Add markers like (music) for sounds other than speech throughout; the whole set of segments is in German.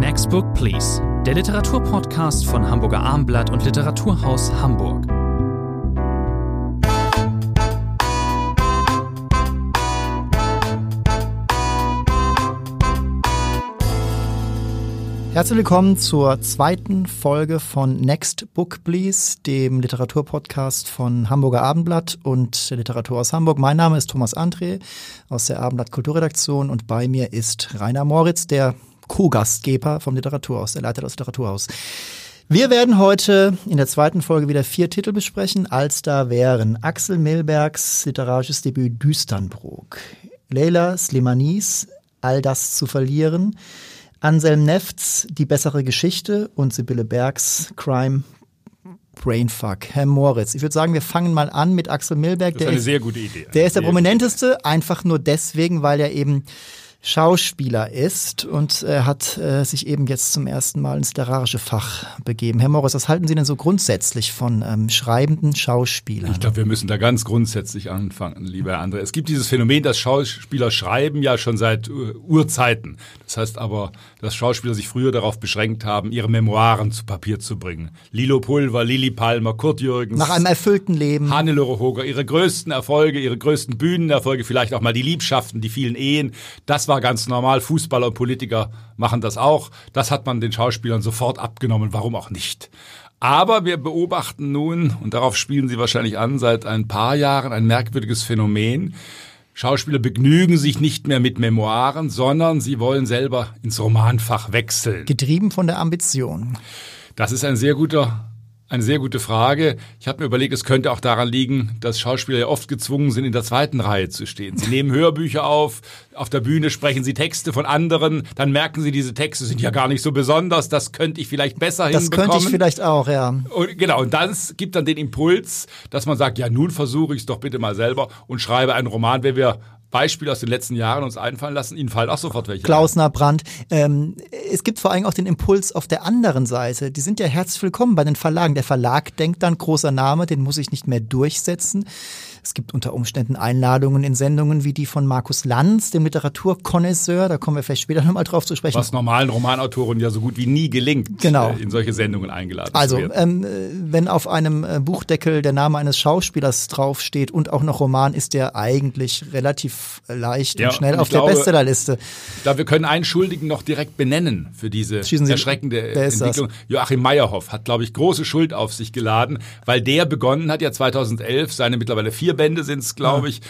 Next Book Please, der Literaturpodcast von Hamburger Armblatt und Literaturhaus Hamburg. Herzlich willkommen zur zweiten Folge von Next Book Please, dem Literaturpodcast von Hamburger Abendblatt und der Literatur aus Hamburg. Mein Name ist Thomas André aus der Abendblatt Kulturredaktion und bei mir ist Rainer Moritz, der Co-Gastgeber vom Literaturhaus, der Leiter des Literaturhaus. Wir werden heute in der zweiten Folge wieder vier Titel besprechen, als da wären Axel Milbergs literarisches Debüt Düsternbrook, Leila Slimanis All das zu verlieren, Anselm Nefts Die bessere Geschichte und Sibylle Bergs Crime Brainfuck. Herr Moritz, ich würde sagen, wir fangen mal an mit Axel Milberg. Das ist eine sehr gute Idee. Der ist der prominenteste, einfach nur deswegen, weil er eben Schauspieler ist und er hat äh, sich eben jetzt zum ersten Mal ins literarische Fach begeben. Herr Morris, was halten Sie denn so grundsätzlich von ähm, schreibenden Schauspielern? Ich glaube, wir müssen da ganz grundsätzlich anfangen, lieber André. Es gibt dieses Phänomen, dass Schauspieler schreiben ja schon seit uh, Urzeiten. Das heißt aber, dass Schauspieler sich früher darauf beschränkt haben, ihre Memoiren zu Papier zu bringen. Lilo Pulver, Lili Palmer, Kurt Jürgens. Nach einem erfüllten Leben. Hannelore Hoger, ihre größten Erfolge, ihre größten Bühnenerfolge, vielleicht auch mal die Liebschaften, die vielen Ehen. Das war ganz normal. Fußballer und Politiker machen das auch. Das hat man den Schauspielern sofort abgenommen. Warum auch nicht? Aber wir beobachten nun, und darauf spielen Sie wahrscheinlich an, seit ein paar Jahren ein merkwürdiges Phänomen. Schauspieler begnügen sich nicht mehr mit Memoiren, sondern sie wollen selber ins Romanfach wechseln. Getrieben von der Ambition. Das ist ein sehr guter eine sehr gute Frage. Ich habe mir überlegt, es könnte auch daran liegen, dass Schauspieler ja oft gezwungen sind, in der zweiten Reihe zu stehen. Sie nehmen Hörbücher auf, auf der Bühne sprechen sie Texte von anderen, dann merken sie, diese Texte sind ja gar nicht so besonders, das könnte ich vielleicht besser das hinbekommen. Das könnte ich vielleicht auch, ja. Und, genau, und das gibt dann den Impuls, dass man sagt, ja, nun versuche ich es doch bitte mal selber und schreibe einen Roman, wenn wir Beispiele aus den letzten Jahren uns einfallen lassen. Ihnen fallen auch sofort welche. Klausner, Brandt. Ähm, es gibt vor allem auch den Impuls auf der anderen Seite. Die sind ja herzlich willkommen bei den Verlagen. Der Verlag denkt dann, großer Name, den muss ich nicht mehr durchsetzen. Es gibt unter Umständen Einladungen in Sendungen wie die von Markus Lanz, dem Literaturkonnoisseur. Da kommen wir vielleicht später nochmal drauf zu sprechen. Was normalen Romanautoren ja so gut wie nie gelingt, genau. Äh, in solche Sendungen eingeladen also, zu werden. Also, ähm, wenn auf einem äh, Buchdeckel der Name eines Schauspielers draufsteht und auch noch Roman, ist der eigentlich relativ leicht ja, und schnell und auf glaube, der Bestsellerliste. Glaube, wir können einen Schuldigen noch direkt benennen für diese erschreckende Entwicklung. Das? Joachim Meyerhoff hat, glaube ich, große Schuld auf sich geladen, weil der begonnen hat ja 2011 seine mittlerweile vier vier Bände sind es, glaube ich,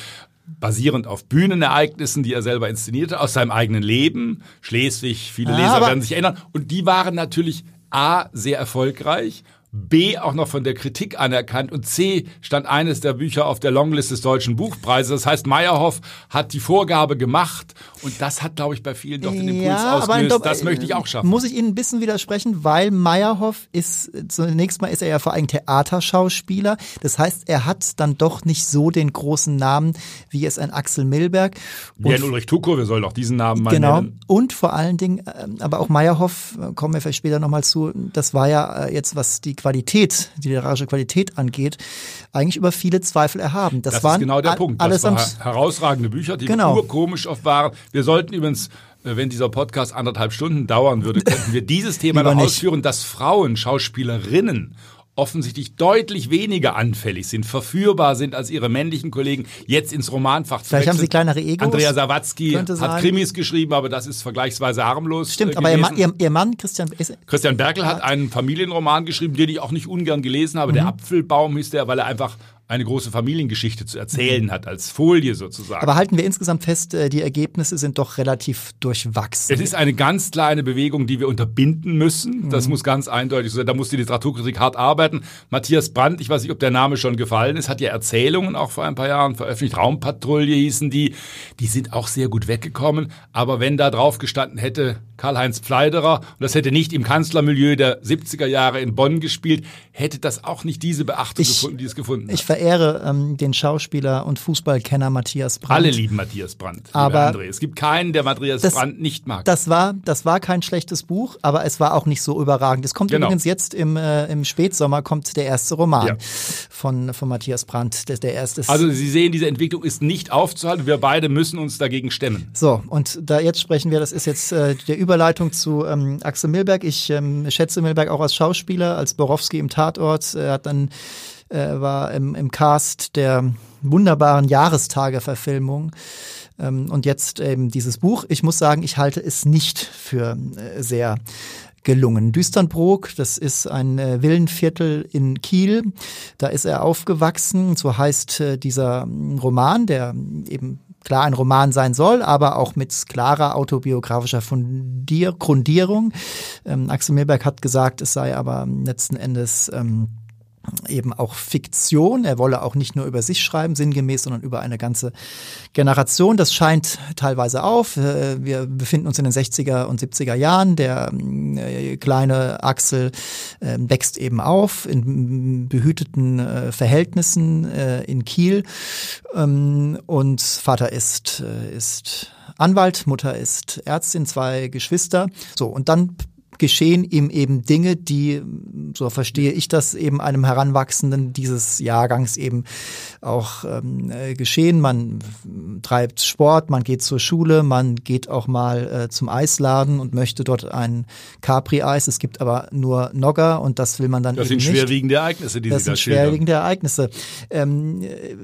basierend auf Bühnenereignissen, die er selber inszenierte, aus seinem eigenen Leben. Schleswig, viele Leser werden sich erinnern. Und die waren natürlich A, sehr erfolgreich B auch noch von der Kritik anerkannt und C stand eines der Bücher auf der Longlist des Deutschen Buchpreises. Das heißt, Meyerhoff hat die Vorgabe gemacht und das hat, glaube ich, bei vielen doch den Impuls ja, ausgelöst. Aber das möchte ich auch schaffen. Muss ich Ihnen ein bisschen widersprechen, weil Meyerhoff ist, zunächst mal ist er ja vor allem Theaterschauspieler. Das heißt, er hat dann doch nicht so den großen Namen, wie es ein Axel Milberg. Wie ein Ulrich Tuko, wir sollen auch diesen Namen mal genau. nennen. Und vor allen Dingen, ähm, aber auch Meyerhoff, äh, kommen wir vielleicht später nochmal zu, das war ja äh, jetzt, was die Qualität, die literarische Qualität angeht, eigentlich über viele Zweifel erhaben. Das, das waren ist genau der Punkt. Alles das waren herausragende Bücher, die genau. urkomisch oft waren. Wir sollten übrigens äh, wenn dieser Podcast anderthalb Stunden dauern würde, könnten wir dieses Thema noch ausführen, dass Frauen, Schauspielerinnen offensichtlich deutlich weniger anfällig sind, verführbar sind als ihre männlichen Kollegen, jetzt ins Romanfach zu Vielleicht wechseln. haben sie kleinere Egos. Andrea Sawatzki hat Krimis geschrieben, aber das ist vergleichsweise harmlos. Stimmt, äh, aber ihr Mann, ihr, ihr Mann, Christian Christian Berkel hat einen Familienroman geschrieben, den ich auch nicht ungern gelesen habe. Mhm. Der Apfelbaum hieß der, weil er einfach eine große Familiengeschichte zu erzählen mhm. hat, als Folie sozusagen. Aber halten wir insgesamt fest, äh, die Ergebnisse sind doch relativ durchwachsen. Es ist eine ganz kleine Bewegung, die wir unterbinden müssen. Das mhm. muss ganz eindeutig sein. Da muss die Literaturkritik hart arbeiten. Matthias Brandt, ich weiß nicht, ob der Name schon gefallen ist, hat ja Erzählungen auch vor ein paar Jahren veröffentlicht. Raumpatrouille hießen die. Die sind auch sehr gut weggekommen. Aber wenn da drauf gestanden hätte, Karl-Heinz Pfleiderer, und das hätte nicht im Kanzlermilieu der 70er Jahre in Bonn gespielt, hätte das auch nicht diese Beachtung ich, gefunden, die es gefunden hat. Verehre ähm, den Schauspieler und Fußballkenner Matthias Brandt. Alle lieben Matthias Brandt. Aber André. es gibt keinen, der Matthias das, Brandt nicht mag. Das war, das war kein schlechtes Buch, aber es war auch nicht so überragend. Es kommt genau. übrigens jetzt im, äh, im Spätsommer kommt der erste Roman ja. von, von Matthias Brandt. Der, der erste also Sie sehen, diese Entwicklung ist nicht aufzuhalten. Wir beide müssen uns dagegen stemmen. So, und da jetzt sprechen wir, das ist jetzt äh, der Über Überleitung zu ähm, Axel Milberg. Ich ähm, schätze Milberg auch als Schauspieler, als Borowski im Tatort. Er hat dann äh, war im, im Cast der wunderbaren Jahrestage-Verfilmung. Ähm, und jetzt eben dieses Buch. Ich muss sagen, ich halte es nicht für äh, sehr gelungen. Düsternbrook, das ist ein äh, Villenviertel in Kiel. Da ist er aufgewachsen. So heißt äh, dieser mm, Roman, der eben klar ein Roman sein soll, aber auch mit klarer autobiografischer Fundier Grundierung. Ähm, Axel Milberg hat gesagt, es sei aber letzten Endes ähm, eben auch Fiktion. Er wolle auch nicht nur über sich schreiben, sinngemäß, sondern über eine ganze Generation. Das scheint teilweise auf. Äh, wir befinden uns in den 60er und 70er Jahren. Der äh, kleine Axel äh, wächst eben auf in behüteten Verhältnissen in Kiel. Ähm, und Vater ist, ist Anwalt, Mutter ist Ärztin, zwei Geschwister. So, und dann geschehen ihm eben Dinge, die, so verstehe ich das, eben einem Heranwachsenden dieses Jahrgangs eben auch ähm, äh, geschehen. Man treibt Sport, man geht zur Schule, man geht auch mal äh, zum Eisladen und möchte dort ein Capri-Eis. Es gibt aber nur Nogger und das will man dann das eben nicht. Das sind schwerwiegende Ereignisse, die das Sie da sind schwerwiegende Ereignisse. Ähm, äh,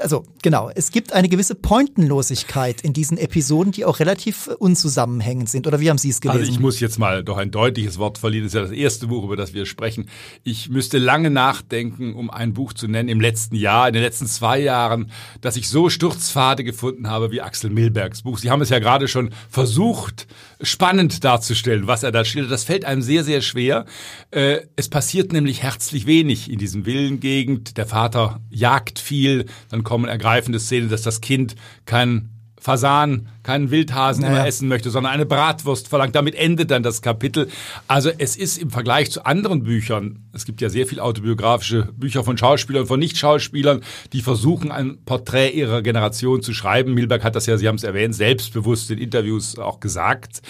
also genau, es gibt eine gewisse Pointenlosigkeit in diesen Episoden, die auch relativ unzusammenhängend sind. Oder wie haben Sie es gelesen? Also ich muss jetzt mal doch ein deutliches Wort verlieren. Das ist ja das erste Buch, über das wir sprechen. Ich müsste lange nachdenken, um ein Buch zu nennen im letzten Jahr, in den letzten zwei Jahren, dass ich so Sturzpfade gefunden habe wie Axel Milbergs Buch. Sie haben es ja gerade schon versucht, spannend darzustellen, was er da schildert. Das fällt einem sehr, sehr schwer. Äh, es passiert nämlich herzlich wenig in diesem Villengegend. Der Vater jagt viel, dann kommen ergreifende Szenen, dass das Kind kein Fasan, keinen Wildhasen naja. immer essen möchte, sondern eine Bratwurst verlangt. Damit endet dann das Kapitel. Also es ist im Vergleich zu anderen Büchern, es gibt ja sehr viel autobiografische Bücher von Schauspielern, von Nicht-Schauspielern, die versuchen, ein Porträt ihrer Generation zu schreiben. Milberg hat das ja, Sie haben es erwähnt, selbstbewusst in Interviews auch gesagt.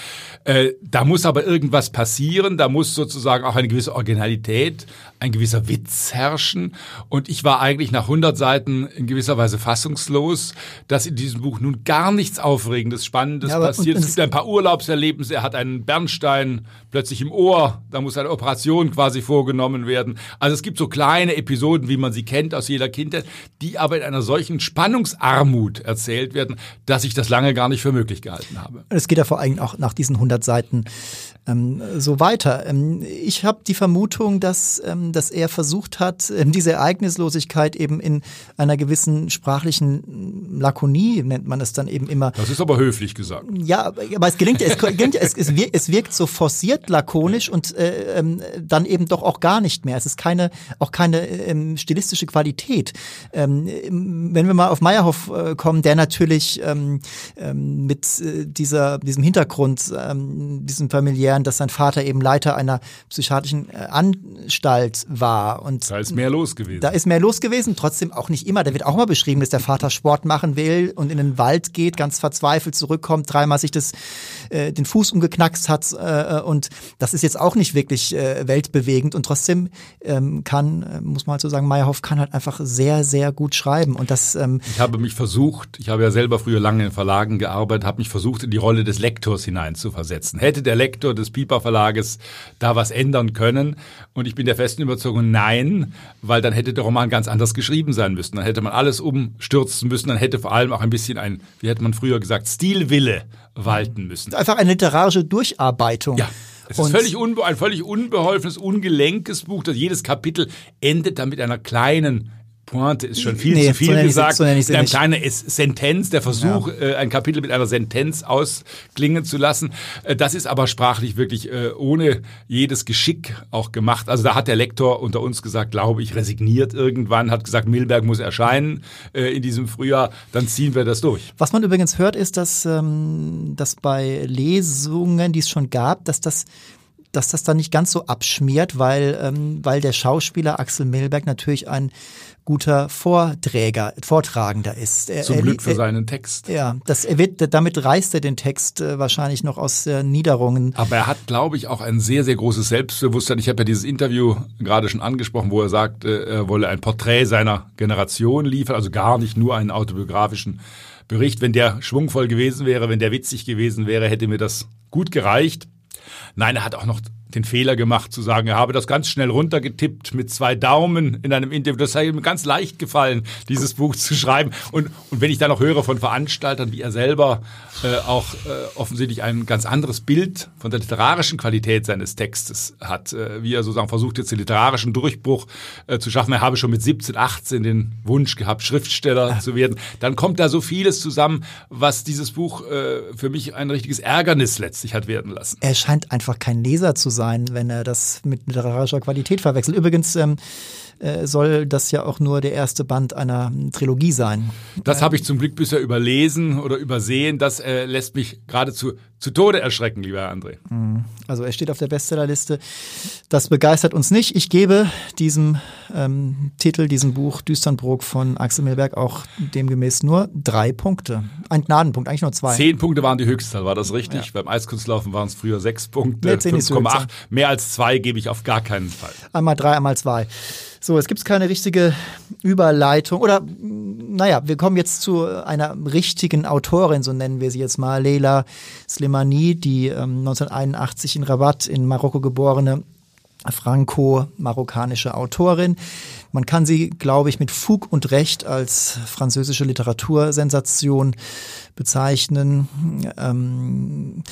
Äh, da muss aber irgendwas passieren, da muss sozusagen auch eine gewisse Originalität, ein gewisser Witz herrschen. Und ich war eigentlich nach 100 Seiten in gewisser Weise fassungslos, dass in diesem Buch nun gar nichts Aufregendes, Spannendes ja, passiert. es gibt ein paar Urlaubserlebnisse. Er hat einen Bernstein plötzlich im Ohr. Da muss eine Operation quasi vorgenommen werden. Also es gibt so kleine Episoden, wie man sie kennt aus jeder Kindheit, die aber in einer solchen Spannungsarmut erzählt werden, dass ich das lange gar nicht für möglich gehalten habe. Es geht ja vor allem auch nach diesen 100 Seiten ähm, so weiter. Ähm, ich habe die Vermutung, dass, ähm, dass er versucht hat, ähm, diese Ereignislosigkeit eben in einer gewissen sprachlichen Lakonie, nennt man es dann eben immer. Das ist aber höflich gesagt. Ja, aber es gelingt, es, gelingt, es, es, wirkt, so forciert lakonisch und äh, dann eben doch auch gar nicht mehr. Es ist keine, auch keine ähm, stilistische Qualität. Ähm, wenn wir mal auf Meyerhoff äh, kommen, der natürlich ähm, mit äh, dieser, diesem Hintergrund, diesem familiären erklären, dass sein Vater eben Leiter einer psychiatrischen äh, Anstalt war. Und da ist mehr los gewesen. Da ist mehr los gewesen, trotzdem auch nicht immer. Da wird auch mal beschrieben, dass der Vater Sport machen will und in den Wald geht, ganz verzweifelt zurückkommt, dreimal sich das, äh, den Fuß umgeknackst hat. Äh, und das ist jetzt auch nicht wirklich äh, weltbewegend. Und trotzdem ähm, kann, äh, muss man halt so sagen, Meyerhoff kann halt einfach sehr, sehr gut schreiben. Und das, ähm, ich habe mich versucht, ich habe ja selber früher lange in Verlagen gearbeitet, habe mich versucht, in die Rolle des Lektors hineinzuversetzen. Hätte der Lektor des Piper Verlages da was ändern können. Und ich bin der festen Überzeugung, nein, weil dann hätte der Roman ganz anders geschrieben sein müssen. Dann hätte man alles umstürzen müssen. Dann hätte vor allem auch ein bisschen ein, wie hätte man früher gesagt, Stilwille walten müssen. Einfach eine literarische Durcharbeitung. Ja. Es ist völlig ein völlig unbeholfenes, ungelenkes Buch. Das jedes Kapitel endet dann mit einer kleinen Pointe ist schon viel nee, zu viel so gesagt. So mit einer kleinen Sentenz, der Versuch, ja. äh, ein Kapitel mit einer Sentenz ausklingen zu lassen. Äh, das ist aber sprachlich wirklich äh, ohne jedes Geschick auch gemacht. Also da hat der Lektor unter uns gesagt, glaube ich, resigniert irgendwann, hat gesagt, Milberg muss erscheinen äh, in diesem Frühjahr, dann ziehen wir das durch. Was man übrigens hört, ist, dass, ähm, dass bei Lesungen, die es schon gab, dass das dass das dann nicht ganz so abschmiert, weil, ähm, weil der Schauspieler Axel Milberg natürlich ein guter Vorträger, Vortragender ist. Er, Zum Glück für seinen Text. Ja, das, er wird, damit reißt er den Text äh, wahrscheinlich noch aus äh, Niederungen. Aber er hat, glaube ich, auch ein sehr, sehr großes Selbstbewusstsein. Ich habe ja dieses Interview gerade schon angesprochen, wo er sagt, äh, er wolle ein Porträt seiner Generation liefern, also gar nicht nur einen autobiografischen Bericht. Wenn der schwungvoll gewesen wäre, wenn der witzig gewesen wäre, hätte mir das gut gereicht. Nein, er hat auch noch den Fehler gemacht zu sagen, er habe das ganz schnell runtergetippt mit zwei Daumen in einem Interview. Das sei ihm ganz leicht gefallen, dieses Buch zu schreiben. Und, und wenn ich dann noch höre von Veranstaltern, wie er selber äh, auch äh, offensichtlich ein ganz anderes Bild von der literarischen Qualität seines Textes hat, äh, wie er sozusagen versucht jetzt den literarischen Durchbruch äh, zu schaffen. Er habe schon mit 17, 18 den Wunsch gehabt, Schriftsteller zu werden. Dann kommt da so vieles zusammen, was dieses Buch äh, für mich ein richtiges Ärgernis letztlich hat werden lassen. Er scheint einfach kein Leser zu sein sein, wenn er das mit literarischer Qualität verwechselt. Übrigens ähm, äh, soll das ja auch nur der erste Band einer Trilogie sein. Das habe ich zum Glück bisher überlesen oder übersehen. Das äh, lässt mich geradezu zu Tode erschrecken, lieber Herr André. Mhm. Also er steht auf der Bestsellerliste. Das begeistert uns nicht. Ich gebe diesem ähm, Titel, diesem Buch Düsternbrook von Axel Milberg auch demgemäß nur drei Punkte. Ein Gnadenpunkt, eigentlich nur zwei. Zehn Punkte waren die Höchstzahl, war das richtig? Ja. Beim Eiskunstlaufen waren es früher sechs Punkte, nee, 5,8. Mehr als zwei gebe ich auf gar keinen Fall. Einmal drei, einmal zwei. So, es gibt keine richtige Überleitung oder naja, wir kommen jetzt zu einer richtigen Autorin, so nennen wir sie jetzt mal, Leila Slimani, die ähm, 1981 in Rabat in Marokko geborene franco-marokkanische Autorin. Man kann sie, glaube ich, mit Fug und Recht als französische Literatursensation bezeichnen. Ähm,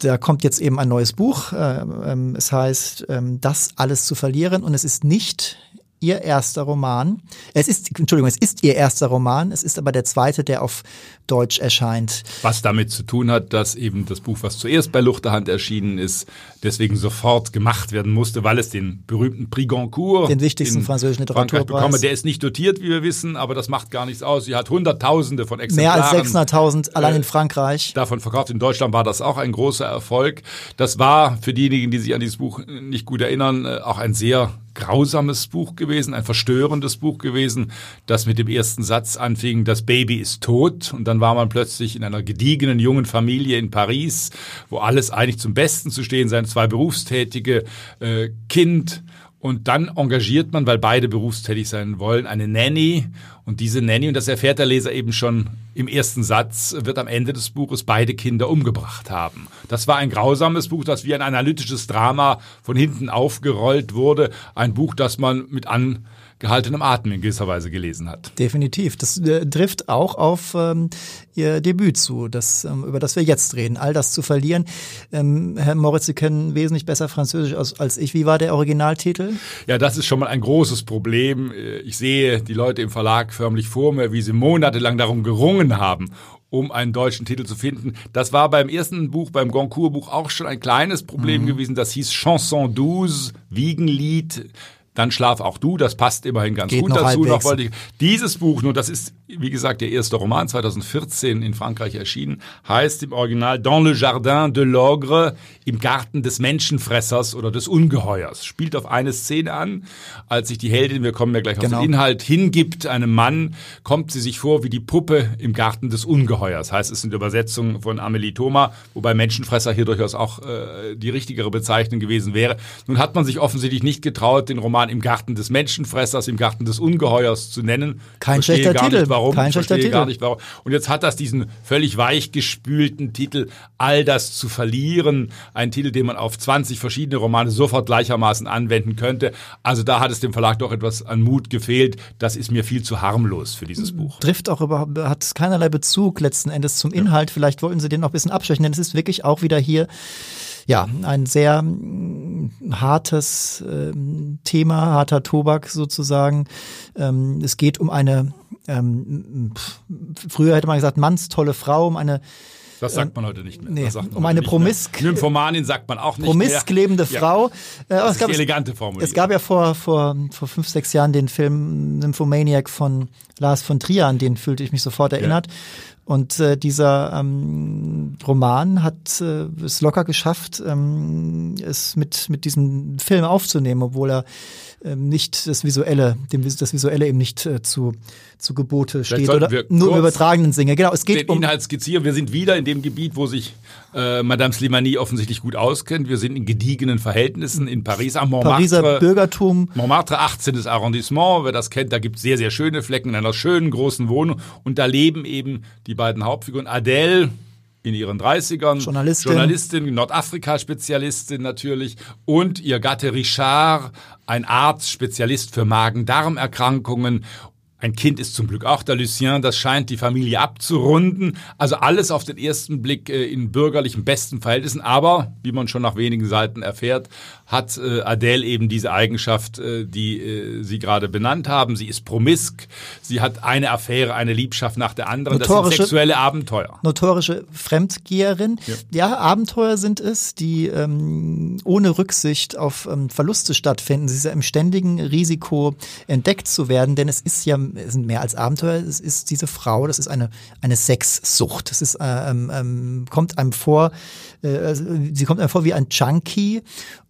da kommt jetzt eben ein neues Buch. Äh, ähm, es heißt, ähm, das alles zu verlieren und es ist nicht ihr erster Roman. Es ist, Entschuldigung, es ist ihr erster Roman, es ist aber der zweite, der auf Deutsch erscheint. Was damit zu tun hat, dass eben das Buch, was zuerst bei Luchterhand erschienen ist, deswegen sofort gemacht werden musste, weil es den berühmten Prix Goncourt, den wichtigsten französischen Literaturpreis, bekomme. Der ist nicht dotiert, wie wir wissen, aber das macht gar nichts aus. Sie hat Hunderttausende von Exemplaren. Mehr als 600.000 allein äh, in Frankreich. Davon verkauft. In Deutschland war das auch ein großer Erfolg. Das war für diejenigen, die sich an dieses Buch nicht gut erinnern, äh, auch ein sehr grausames Buch gewesen, ein verstörendes Buch gewesen, das mit dem ersten Satz anfing, das Baby ist tot. Und dann war man plötzlich in einer gediegenen jungen Familie in Paris, wo alles eigentlich zum Besten zu stehen sein, zwei berufstätige äh, Kind und dann engagiert man, weil beide berufstätig sein wollen, eine Nanny. Und diese Nanny, und das erfährt der Leser eben schon im ersten Satz, wird am Ende des Buches beide Kinder umgebracht haben. Das war ein grausames Buch, das wie ein analytisches Drama von hinten aufgerollt wurde. Ein Buch, das man mit an gehaltenem Atem in gewisser Weise gelesen hat. Definitiv. Das äh, trifft auch auf ähm, Ihr Debüt zu, das, ähm, über das wir jetzt reden. All das zu verlieren. Ähm, Herr Moritz, Sie kennen wesentlich besser Französisch als, als ich. Wie war der Originaltitel? Ja, das ist schon mal ein großes Problem. Äh, ich sehe die Leute im Verlag förmlich vor mir, wie sie monatelang darum gerungen haben, um einen deutschen Titel zu finden. Das war beim ersten Buch, beim Goncourt-Buch auch schon ein kleines Problem mhm. gewesen. Das hieß Chanson douze, Wiegenlied dann schlaf auch du, das passt immerhin ganz Geht gut noch dazu. Noch wollte ich, dieses Buch, nur das ist, wie gesagt, der erste Roman, 2014 in Frankreich erschienen, heißt im Original Dans le Jardin de l'Ogre, im Garten des Menschenfressers oder des Ungeheuers. Spielt auf eine Szene an, als sich die Heldin, wir kommen ja gleich genau. auf den genau. Inhalt, hingibt einem Mann, kommt sie sich vor wie die Puppe im Garten des Ungeheuers. Heißt, es sind Übersetzungen von Amelie Thoma, wobei Menschenfresser hier durchaus auch äh, die richtigere Bezeichnung gewesen wäre. Nun hat man sich offensichtlich nicht getraut, den Roman Roman im Garten des Menschenfressers, im Garten des Ungeheuers zu nennen. Kein schlechter gar Titel. Nicht, warum. Kein schlechter Titel. gar nicht warum. Und jetzt hat das diesen völlig weichgespülten Titel All das zu verlieren. Ein Titel, den man auf 20 verschiedene Romane sofort gleichermaßen anwenden könnte. Also da hat es dem Verlag doch etwas an Mut gefehlt. Das ist mir viel zu harmlos für dieses Buch. Trifft auch überhaupt, hat keinerlei Bezug letzten Endes zum Inhalt. Ja. Vielleicht wollten sie den noch ein bisschen abschwächen, denn es ist wirklich auch wieder hier ja, ein sehr mm, hartes ähm, Thema, harter Tobak sozusagen. Ähm, es geht um eine, ähm, früher hätte man gesagt, mannstolle Frau, um eine das sagt man heute nicht mehr. Nee, um eine promisk Nymphomanin sagt man auch nicht promisk mehr. lebende Frau. Ja. Äh, das es gab, ist die elegante Formulierung. Es gab ja vor, vor, vor fünf, sechs Jahren den Film Nymphomaniac von Lars von Trier, an den fühlte ich mich sofort erinnert. Ja. Und äh, dieser ähm, Roman hat äh, es locker geschafft, ähm, es mit, mit diesem Film aufzunehmen, obwohl er nicht das Visuelle, dem, das Visuelle eben nicht äh, zu, zu Gebote steht oder nur im übertragenen Sinne. Genau, es geht den um Inhalt skizzieren. Wir sind wieder in dem Gebiet, wo sich äh, Madame Slimani offensichtlich gut auskennt. Wir sind in gediegenen Verhältnissen in Paris am Montmartre. Pariser Bürgertum. Montmartre, 18. Arrondissement. Wer das kennt, da gibt es sehr, sehr schöne Flecken in einer schönen großen Wohnung. Und da leben eben die beiden Hauptfiguren. Adele, in ihren 30ern. Journalistin. Journalistin, Nordafrika-Spezialistin natürlich. Und ihr Gatte Richard, ein Arzt, Spezialist für Magen-Darm-Erkrankungen ein Kind ist zum Glück auch der Lucien, das scheint die Familie abzurunden. Also alles auf den ersten Blick äh, in bürgerlichen besten Verhältnissen. Aber, wie man schon nach wenigen Seiten erfährt, hat äh, Adele eben diese Eigenschaft, äh, die äh, Sie gerade benannt haben. Sie ist promisk, sie hat eine Affäre, eine Liebschaft nach der anderen. Notorische, das sind sexuelle Abenteuer. Notorische Fremdgeherin. Ja, ja Abenteuer sind es, die ähm, ohne Rücksicht auf ähm, Verluste stattfinden. Sie ist ja im ständigen Risiko, entdeckt zu werden, denn es ist ja es sind mehr als Abenteuer, es ist diese Frau, das ist eine, eine Sexsucht. Es ist, äh, ähm, ähm, kommt einem vor, äh, sie kommt einem vor wie ein Junkie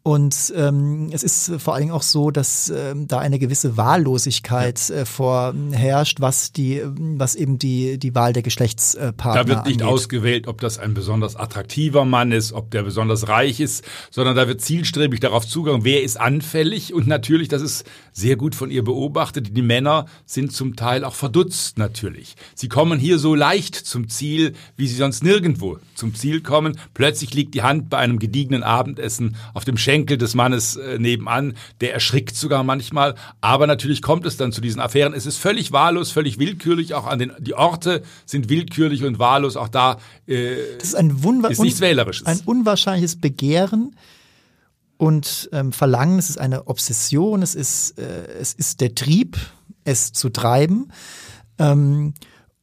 und ähm, es ist vor allen Dingen auch so, dass ähm, da eine gewisse Wahllosigkeit äh, vorherrscht, was die, was eben die die Wahl der Geschlechtspartner Da wird nicht angeht. ausgewählt, ob das ein besonders attraktiver Mann ist, ob der besonders reich ist, sondern da wird zielstrebig darauf zugegangen, wer ist anfällig und natürlich, das ist sehr gut von ihr beobachtet, die Männer sind zum Teil auch verdutzt natürlich. Sie kommen hier so leicht zum Ziel, wie sie sonst nirgendwo zum Ziel kommen. Plötzlich liegt die Hand bei einem gediegenen Abendessen auf dem Schenkel Schenkel des Mannes äh, nebenan, der erschrickt sogar manchmal. Aber natürlich kommt es dann zu diesen Affären. Es ist völlig wahllos, völlig willkürlich. Auch an den die Orte sind willkürlich und wahllos. Auch da äh, das ist, ein Wunwa ist nichts Wählerisches. Ein unwahrscheinliches Begehren und ähm, Verlangen. Es ist eine Obsession. Es ist äh, es ist der Trieb, es zu treiben. Ähm,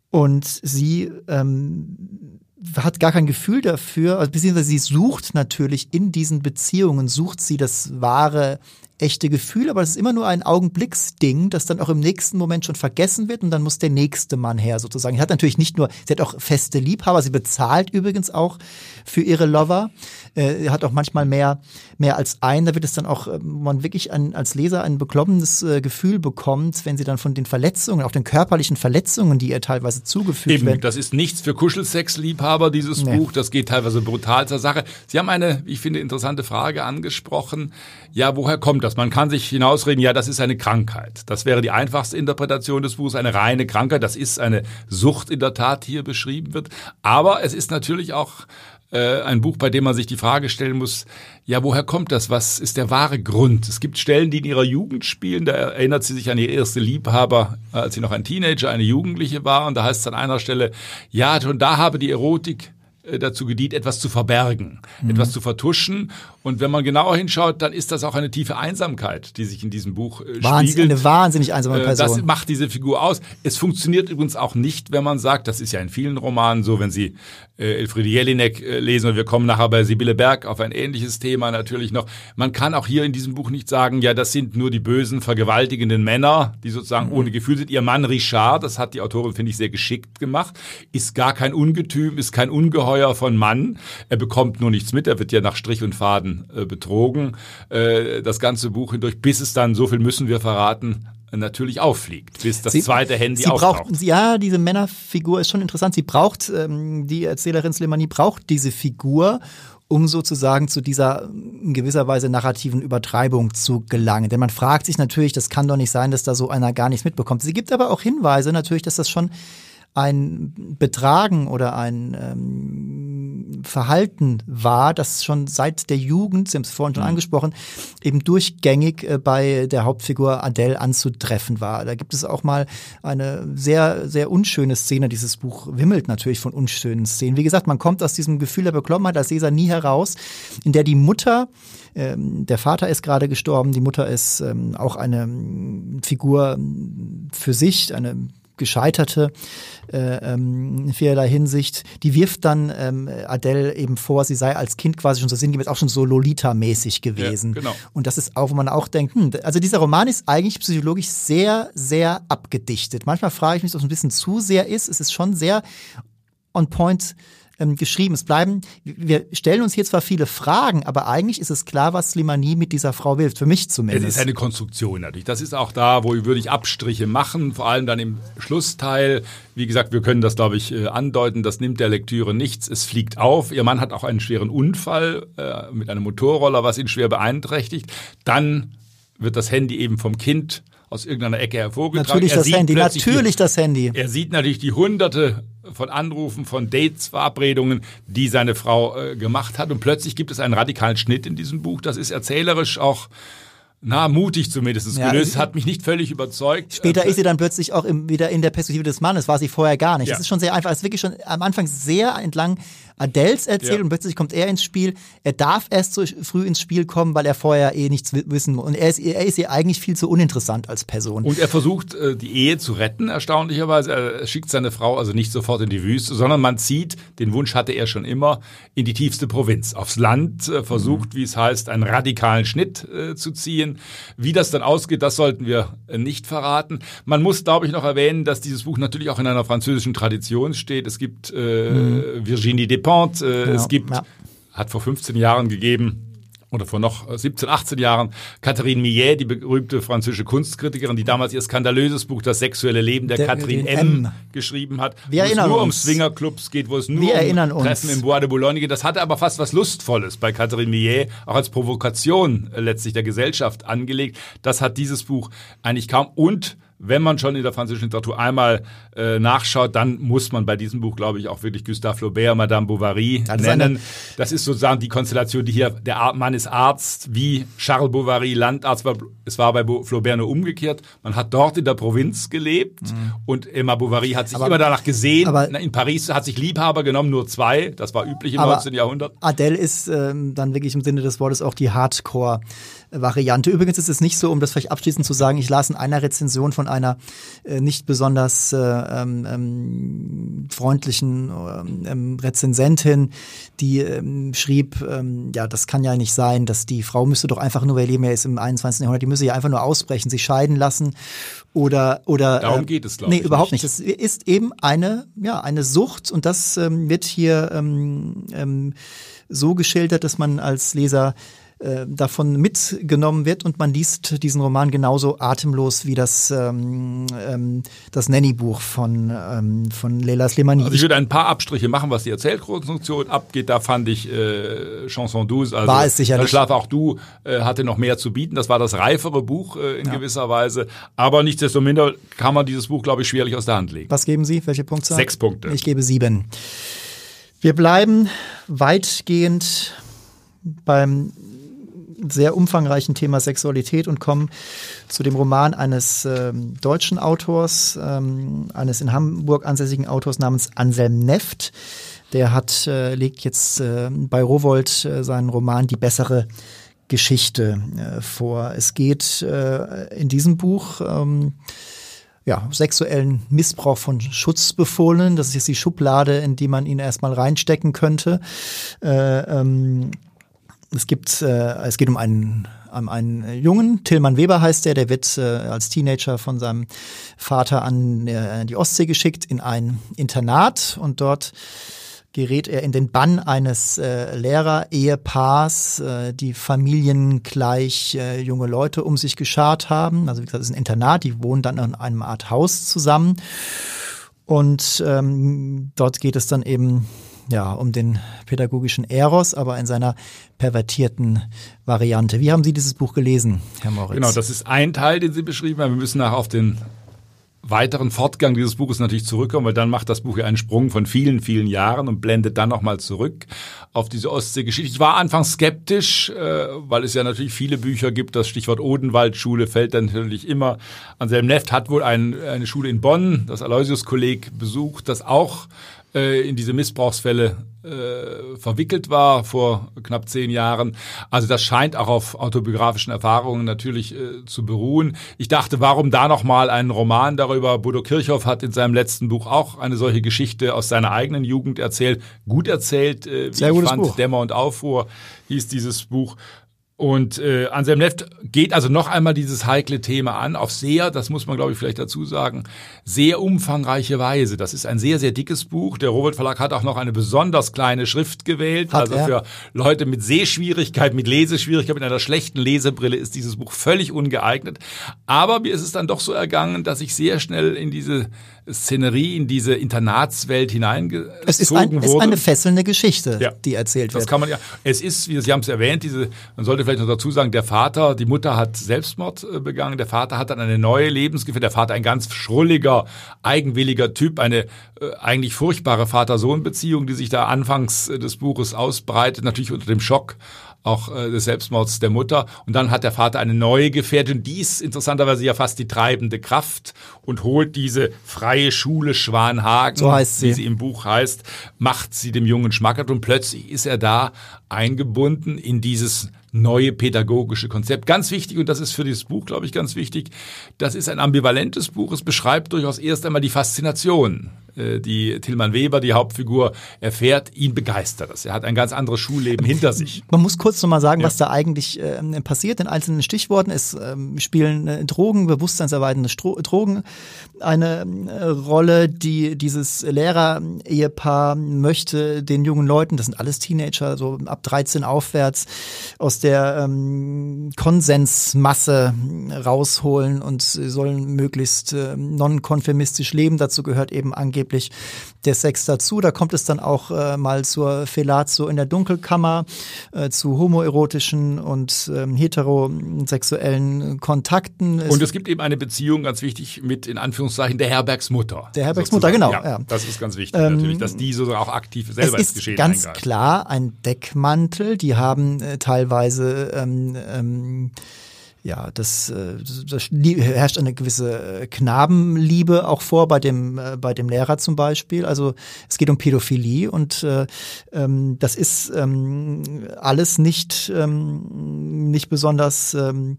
und sie ähm, hat gar kein Gefühl dafür, also beziehungsweise sie sucht natürlich in diesen Beziehungen, sucht sie das wahre, echte Gefühl, aber es ist immer nur ein Augenblicksding, das dann auch im nächsten Moment schon vergessen wird und dann muss der nächste Mann her sozusagen. Sie hat natürlich nicht nur, sie hat auch feste Liebhaber, sie bezahlt übrigens auch für ihre Lover, äh, hat auch manchmal mehr, mehr als einen, da wird es dann auch, äh, man wirklich ein, als Leser ein beklommenes äh, Gefühl bekommt, wenn sie dann von den Verletzungen, auch den körperlichen Verletzungen, die ihr teilweise zugefügt Eben, werden. Das ist nichts für Kuschelsex-Liebhaber, dieses nee. Buch, das geht teilweise brutal zur Sache. Sie haben eine, ich finde, interessante Frage angesprochen. Ja, woher kommt das? Man kann sich hinausreden, ja, das ist eine Krankheit. Das wäre die einfachste Interpretation des Buchs, eine reine Krankheit. Das ist eine Sucht in der Tat hier beschrieben wird. Aber es ist natürlich auch äh, ein Buch, bei dem man sich die Frage stellen muss, ja, woher kommt das? Was ist der wahre Grund? Es gibt Stellen, die in ihrer Jugend spielen. Da erinnert sie sich an ihre erste Liebhaber, als sie noch ein Teenager, eine Jugendliche war. Und da heißt es an einer Stelle, ja, schon da habe die Erotik äh, dazu gedient, etwas zu verbergen, mhm. etwas zu vertuschen. Und wenn man genauer hinschaut, dann ist das auch eine tiefe Einsamkeit, die sich in diesem Buch äh, Wahnsinn, spiegelt. Eine wahnsinnig einsame Person. Das macht diese Figur aus. Es funktioniert übrigens auch nicht, wenn man sagt, das ist ja in vielen Romanen so, wenn Sie äh, Elfriede Jelinek äh, lesen und wir kommen nachher bei Sibylle Berg auf ein ähnliches Thema natürlich noch. Man kann auch hier in diesem Buch nicht sagen, ja, das sind nur die bösen, vergewaltigenden Männer, die sozusagen mhm. ohne Gefühl sind. Ihr Mann Richard, das hat die Autorin, finde ich, sehr geschickt gemacht, ist gar kein Ungetüm, ist kein Ungeheuer von Mann. Er bekommt nur nichts mit, er wird ja nach Strich und Faden äh, betrogen. Äh, das ganze Buch hindurch, bis es dann, so viel müssen wir verraten, natürlich auffliegt, bis das sie, zweite Handy sie auftaucht. Braucht, ja, diese Männerfigur ist schon interessant. Sie braucht, ähm, die Erzählerin Slimani braucht diese Figur, um sozusagen zu dieser in gewisser Weise narrativen Übertreibung zu gelangen. Denn man fragt sich natürlich, das kann doch nicht sein, dass da so einer gar nichts mitbekommt. Sie gibt aber auch Hinweise natürlich, dass das schon ein Betragen oder ein ähm, Verhalten war, das schon seit der Jugend, Sie haben es vorhin schon mhm. angesprochen, eben durchgängig äh, bei der Hauptfigur Adele anzutreffen war. Da gibt es auch mal eine sehr, sehr unschöne Szene. Dieses Buch wimmelt natürlich von unschönen Szenen. Wie gesagt, man kommt aus diesem Gefühl der Beklommenheit als Leser nie heraus, in der die Mutter ähm, der Vater ist gerade gestorben, die Mutter ist ähm, auch eine ähm, Figur für sich, eine gescheiterte äh, ähm, in vielerlei Hinsicht. Die wirft dann ähm, Adele eben vor, sie sei als Kind quasi schon so sinngemäß auch schon so Lolita-mäßig gewesen. Ja, genau. Und das ist auch, wo man auch denkt, hm, also dieser Roman ist eigentlich psychologisch sehr, sehr abgedichtet. Manchmal frage ich mich, ob es ein bisschen zu sehr ist. Es ist schon sehr on point ähm, geschrieben. Es bleiben, wir stellen uns hier zwar viele Fragen, aber eigentlich ist es klar, was Slimani mit dieser Frau will, für mich zumindest. Es ist eine Konstruktion natürlich. Das ist auch da, wo würde ich Abstriche machen, vor allem dann im Schlussteil. Wie gesagt, wir können das, glaube ich, äh, andeuten. Das nimmt der Lektüre nichts. Es fliegt auf. Ihr Mann hat auch einen schweren Unfall äh, mit einem Motorroller, was ihn schwer beeinträchtigt. Dann wird das Handy eben vom Kind aus irgendeiner Ecke hervorgetragen. Natürlich das Handy, natürlich das Handy. Er sieht natürlich die hunderte von Anrufen, von Dates, Verabredungen, die seine Frau äh, gemacht hat. Und plötzlich gibt es einen radikalen Schnitt in diesem Buch. Das ist erzählerisch auch na, mutig zumindest ja, gelöst, hat mich nicht völlig überzeugt. Später ist sie dann plötzlich auch im, wieder in der Perspektive des Mannes, war sie vorher gar nicht. Ja. Das ist schon sehr einfach, es ist wirklich schon am Anfang sehr entlang Adels erzählt ja. und plötzlich kommt er ins Spiel. Er darf erst so früh ins Spiel kommen, weil er vorher eh nichts wissen muss. Und er ist, er ist ihr eigentlich viel zu uninteressant als Person. Und er versucht, äh, die Ehe zu retten, erstaunlicherweise. Er schickt seine Frau also nicht sofort in die Wüste, sondern man zieht, den Wunsch hatte er schon immer, in die tiefste Provinz, aufs Land, äh, versucht, mhm. wie es heißt, einen radikalen Schnitt äh, zu ziehen. Wie das dann ausgeht, das sollten wir nicht verraten. Man muss, glaube ich, noch erwähnen, dass dieses Buch natürlich auch in einer französischen Tradition steht. Es gibt äh, mhm. Virginie Despentes, Dupont. Äh, ja, es gibt, ja. hat vor 15 Jahren gegeben, oder vor noch 17, 18 Jahren Catherine Millet, die berühmte französische Kunstkritikerin, die damals ihr skandalöses Buch Das sexuelle Leben der, der Catherine M. M. geschrieben hat, Wir wo es nur uns. um Swingerclubs geht, wo es nur Wir um Treffen im Bois de Boulogne geht. Das hatte aber fast was Lustvolles bei Catherine Millet, auch als Provokation äh, letztlich der Gesellschaft angelegt. Das hat dieses Buch eigentlich kaum und wenn man schon in der französischen Literatur einmal äh, nachschaut, dann muss man bei diesem Buch, glaube ich, auch wirklich Gustave Flaubert, Madame Bovary das nennen. Ist das ist sozusagen die Konstellation, die hier, der Mann ist Arzt, wie Charles Bovary Landarzt war. Es war bei Flaubert nur umgekehrt. Man hat dort in der Provinz gelebt mhm. und Emma Bovary hat sich aber, immer danach gesehen. Aber, in Paris hat sich Liebhaber genommen, nur zwei. Das war üblich im 19. Jahrhundert. Adele ist ähm, dann wirklich im Sinne des Wortes auch die Hardcore- Variante. Übrigens ist es nicht so, um das vielleicht abschließend zu sagen, ich las in einer Rezension von einer äh, nicht besonders äh, ähm, ähm, freundlichen ähm, Rezensentin, die ähm, schrieb, ähm, ja, das kann ja nicht sein, dass die Frau müsste doch einfach nur, weil Leben ja ist im 21. Jahrhundert, die müsse ja einfach nur ausbrechen, sich scheiden lassen oder oder darum äh, geht es glaube nee, ich überhaupt nicht. nicht. Es ist eben eine ja eine Sucht und das ähm, wird hier ähm, ähm, so geschildert, dass man als Leser äh, davon mitgenommen wird und man liest diesen Roman genauso atemlos wie das, ähm, ähm, das Nanny-Buch von, ähm, von Leila Slimani. Also ich würde ein paar Abstriche machen, was die Erzählkonstruktion abgeht. Da fand ich äh, Chanson douce, also war es sicherlich. Schlaf auch du, äh, hatte noch mehr zu bieten. Das war das reifere Buch äh, in ja. gewisser Weise. Aber nichtsdestominder kann man dieses Buch, glaube ich, schwerlich aus der Hand legen. Was geben Sie? Welche Punktzahl? Sechs Punkte. Ich gebe sieben. Wir bleiben weitgehend beim sehr umfangreichen Thema Sexualität und kommen zu dem Roman eines ähm, deutschen Autors, ähm, eines in Hamburg ansässigen Autors namens Anselm Neft. Der hat, äh, legt jetzt äh, bei Rowold äh, seinen Roman Die bessere Geschichte äh, vor. Es geht äh, in diesem Buch ähm, ja, sexuellen Missbrauch von Schutzbefohlenen. Das ist jetzt die Schublade, in die man ihn erstmal reinstecken könnte. Äh, ähm, es gibt, äh, es geht um einen, um einen Jungen, Tillmann Weber heißt der, der wird äh, als Teenager von seinem Vater an äh, die Ostsee geschickt in ein Internat und dort gerät er in den Bann eines äh, Lehrer-Ehepaars, äh, die familiengleich äh, junge Leute um sich geschart haben. Also wie gesagt, es ist ein Internat, die wohnen dann in einem Art Haus zusammen. Und ähm, dort geht es dann eben ja, um den pädagogischen Eros, aber in seiner pervertierten Variante. Wie haben Sie dieses Buch gelesen, Herr Moritz? Genau, das ist ein Teil, den Sie beschrieben haben. Wir müssen nachher auf den weiteren Fortgang dieses Buches natürlich zurückkommen, weil dann macht das Buch ja einen Sprung von vielen, vielen Jahren und blendet dann nochmal zurück auf diese Ostseegeschichte. Ich war anfangs skeptisch, äh, weil es ja natürlich viele Bücher gibt. Das Stichwort Odenwaldschule fällt dann natürlich immer. Anselm Neft hat wohl ein, eine Schule in Bonn, das Aloysius-Kolleg, besucht, das auch äh, in diese Missbrauchsfälle äh, verwickelt war vor knapp zehn Jahren. Also das scheint auch auf autobiografischen Erfahrungen natürlich äh, zu beruhen. Ich dachte, warum da noch mal einen Roman darüber? Bodo Kirchhoff hat in seinem letzten Buch auch eine solche Geschichte aus seiner eigenen Jugend erzählt. Gut erzählt, äh, wie Sehr ich fand. Buch. Dämmer und Aufruhr hieß dieses Buch. Und äh, Anselm Neft geht also noch einmal dieses heikle Thema an, auf sehr, das muss man glaube ich vielleicht dazu sagen, sehr umfangreiche Weise. Das ist ein sehr, sehr dickes Buch. Der Robert Verlag hat auch noch eine besonders kleine Schrift gewählt. Hat also er? für Leute mit Sehschwierigkeit, mit Leseschwierigkeit, mit einer schlechten Lesebrille ist dieses Buch völlig ungeeignet. Aber mir ist es dann doch so ergangen, dass ich sehr schnell in diese Szenerie, in diese Internatswelt hineingezogen es ist ein. Es ist eine fesselnde Geschichte, ja. die erzählt wird. Das kann man ja. Es ist, wie Sie haben es erwähnt, diese, man sollte vielleicht noch dazu sagen, der Vater, die Mutter hat Selbstmord äh, begangen, der Vater hat dann eine neue Lebensgefährtin, der Vater ein ganz schrulliger, eigenwilliger Typ, eine äh, eigentlich furchtbare Vater-Sohn-Beziehung, die sich da anfangs äh, des Buches ausbreitet, natürlich unter dem Schock auch äh, des Selbstmords der Mutter. Und dann hat der Vater eine neue Gefährtin, die ist interessanterweise ja fast die treibende Kraft und holt diese freie Schule Schwanhagen, so heißt sie. wie sie im Buch heißt, macht sie dem Jungen schmackhaft und plötzlich ist er da eingebunden in dieses neue pädagogische Konzept. Ganz wichtig, und das ist für dieses Buch, glaube ich, ganz wichtig, das ist ein ambivalentes Buch. Es beschreibt durchaus erst einmal die Faszination die Tilman Weber, die Hauptfigur, erfährt, ihn begeistert das. Er hat ein ganz anderes Schulleben hinter sich. Man muss kurz nochmal sagen, ja. was da eigentlich äh, passiert in einzelnen Stichworten. Es äh, spielen äh, Drogen, bewusstseinserweiternde Stro Drogen eine äh, Rolle, die dieses Lehrer-Ehepaar möchte den jungen Leuten, das sind alles Teenager, so ab 13 aufwärts, aus der ähm, Konsensmasse rausholen und sollen möglichst äh, nonkonformistisch leben. Dazu gehört eben angeblich angeblich der Sex dazu. Da kommt es dann auch äh, mal zur Fellatio in der Dunkelkammer, äh, zu homoerotischen und ähm, heterosexuellen Kontakten. Es und es gibt eben eine Beziehung, ganz wichtig, mit in Anführungszeichen der Herbergsmutter. Der Herbergsmutter, genau. Ja, ja, Das ist ganz wichtig ähm, natürlich, dass die sozusagen auch aktiv selber es ins Geschehen ist ganz eingreifen. klar ein Deckmantel. Die haben äh, teilweise ähm, ähm, ja, das, äh, das herrscht eine gewisse äh, Knabenliebe auch vor bei dem äh, bei dem Lehrer zum Beispiel. Also es geht um Pädophilie und äh, ähm, das ist ähm, alles nicht ähm, nicht besonders ähm,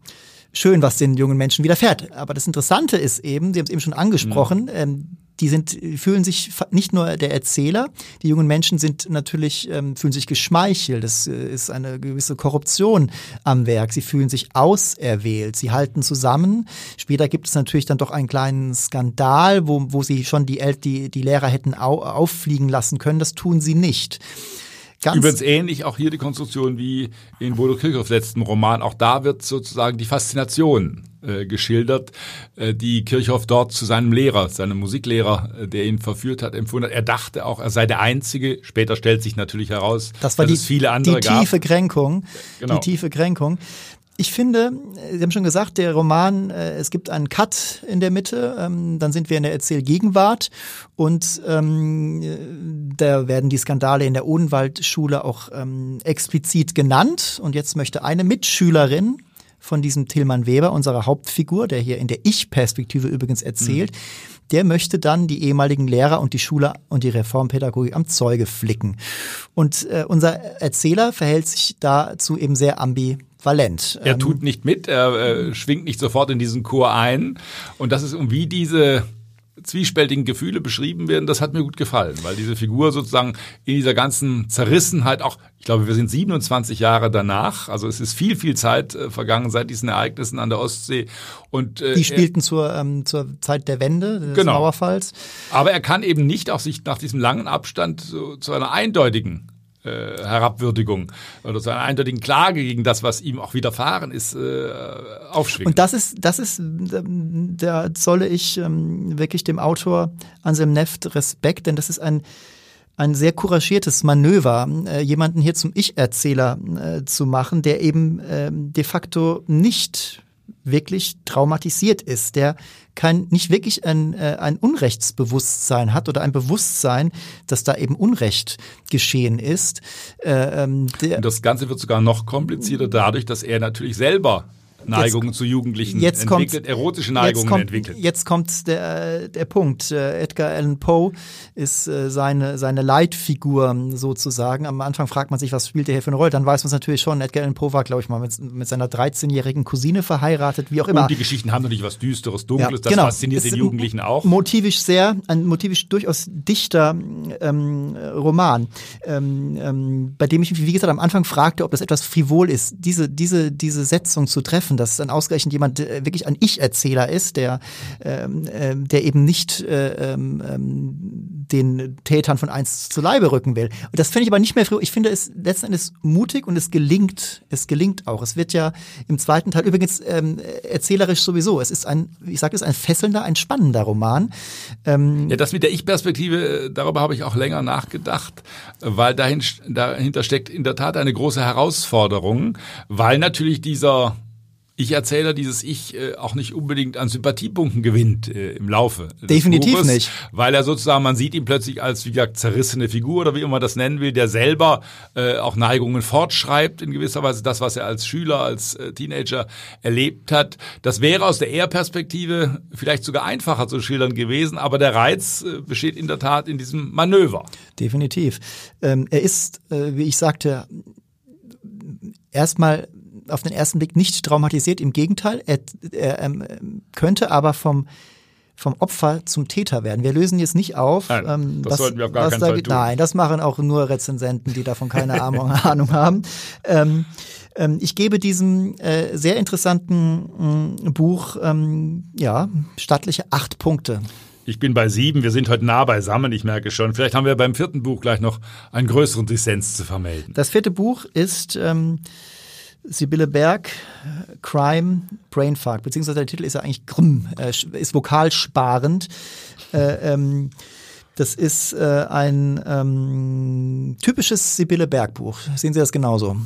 schön, was den jungen Menschen widerfährt. Aber das Interessante ist eben, Sie haben es eben schon angesprochen, mhm. ähm, die sind, fühlen sich nicht nur der Erzähler, die jungen Menschen sind natürlich, ähm, fühlen sich geschmeichelt. Es äh, ist eine gewisse Korruption am Werk. Sie fühlen sich auserwählt. Sie halten zusammen. Später gibt es natürlich dann doch einen kleinen Skandal, wo, wo sie schon die, El die, die Lehrer hätten au auffliegen lassen können. Das tun sie nicht. Ganz Übrigens ähnlich auch hier die Konstruktion wie in Bodo Kirchhoffs letzten Roman. Auch da wird sozusagen die Faszination äh, geschildert, äh, die Kirchhoff dort zu seinem Lehrer, seinem Musiklehrer, äh, der ihn verführt hat, empfunden hat. Er dachte auch, er sei der Einzige. Später stellt sich natürlich heraus, das war dass die, es viele andere die tiefe gab. Kränkung. Genau. Die tiefe Kränkung. Ich finde, Sie haben schon gesagt, der Roman, äh, es gibt einen Cut in der Mitte, ähm, dann sind wir in der Erzählgegenwart und ähm, da werden die Skandale in der Odenwaldschule auch ähm, explizit genannt. Und jetzt möchte eine Mitschülerin von diesem Tillmann Weber, unserer Hauptfigur, der hier in der Ich-Perspektive übrigens erzählt, mhm. der möchte dann die ehemaligen Lehrer und die Schule und die Reformpädagogik am Zeuge flicken. Und äh, unser Erzähler verhält sich dazu eben sehr ambivalent valent. Er tut ähm, nicht mit, er äh, schwingt nicht sofort in diesen Chor ein. Und das ist wie diese zwiespältigen Gefühle beschrieben werden, das hat mir gut gefallen, weil diese Figur sozusagen in dieser ganzen Zerrissenheit auch, ich glaube, wir sind 27 Jahre danach, also es ist viel, viel Zeit äh, vergangen seit diesen Ereignissen an der Ostsee. Und, äh, Die spielten zur, ähm, zur Zeit der Wende, des genau. Mauerfalls. Aber er kann eben nicht auch sich nach diesem langen Abstand so, zu einer eindeutigen äh, Herabwürdigung oder zu einer eindeutigen Klage gegen das, was ihm auch widerfahren ist, äh, aufschwingen. Und das ist, das ist, da zolle ich ähm, wirklich dem Autor Anselm Neft Respekt, denn das ist ein ein sehr couragiertes Manöver, äh, jemanden hier zum Ich-Erzähler äh, zu machen, der eben äh, de facto nicht wirklich traumatisiert ist, der kein, nicht wirklich ein, äh, ein Unrechtsbewusstsein hat oder ein Bewusstsein, dass da eben Unrecht geschehen ist. Äh, ähm, Und das Ganze wird sogar noch komplizierter dadurch, dass er natürlich selber Neigungen jetzt, zu Jugendlichen jetzt entwickelt, kommt, erotische Neigungen jetzt kommt, entwickelt. Jetzt kommt der, der Punkt. Äh, Edgar Allan Poe ist äh, seine, seine Leitfigur sozusagen. Am Anfang fragt man sich, was spielt der hier für eine Rolle? Dann weiß man es natürlich schon. Edgar Allan Poe war, glaube ich, mal mit, mit seiner 13-jährigen Cousine verheiratet, wie auch immer. Und die Geschichten haben natürlich was Düsteres, Dunkles. Ja, das genau. fasziniert den Jugendlichen auch. Motivisch sehr, ein motivisch durchaus dichter ähm, Roman, ähm, ähm, bei dem ich mich, wie gesagt, am Anfang fragte, ob das etwas frivol ist, diese, diese, diese Setzung zu treffen begreifen, dass dann ausgerechnet jemand äh, wirklich ein Ich-Erzähler ist, der, ähm, äh, der eben nicht äh, ähm, ähm, den Tätern von eins zu Leibe rücken will. Und das finde ich aber nicht mehr früh. Ich finde es letzten Endes mutig und es gelingt, es gelingt auch. Es wird ja im zweiten Teil übrigens ähm, erzählerisch sowieso. Es ist ein, ich sage es, ein fesselnder, ein spannender Roman. Ähm, ja, das mit der Ich-Perspektive, äh, darüber habe ich auch länger nachgedacht, weil dahin, dahinter steckt in der Tat eine große Herausforderung, weil natürlich dieser ich-Erzähler dieses Ich äh, auch nicht unbedingt an Sympathiepunkten gewinnt äh, im Laufe. Definitiv Buches, nicht. Weil er sozusagen, man sieht ihn plötzlich als, wie gesagt, zerrissene Figur oder wie immer man das nennen will, der selber äh, auch Neigungen fortschreibt in gewisser Weise, das, was er als Schüler, als äh, Teenager erlebt hat. Das wäre aus der Er-Perspektive vielleicht sogar einfacher zu schildern gewesen, aber der Reiz äh, besteht in der Tat in diesem Manöver. Definitiv. Ähm, er ist, äh, wie ich sagte, erstmal auf den ersten Blick nicht traumatisiert. Im Gegenteil, er, er ähm, könnte aber vom vom Opfer zum Täter werden. Wir lösen jetzt nicht auf. Nein, ähm, das was, sollten wir auf gar keinen da, Fall tun. Nein, das machen auch nur Rezensenten, die davon keine Ahnung, (laughs) haben. Ähm, ähm, ich gebe diesem äh, sehr interessanten äh, Buch ähm, ja stattliche acht Punkte. Ich bin bei sieben, wir sind heute nah beisammen, ich merke schon. Vielleicht haben wir beim vierten Buch gleich noch einen größeren Dissens zu vermelden. Das vierte Buch ist ähm, Sibylle Berg, Crime, Brainfuck, beziehungsweise der Titel ist ja eigentlich Grimm, äh, ist vokalsparend. Äh, ähm, das ist äh, ein ähm, typisches Sibylle Berg Buch. Sehen Sie das genauso?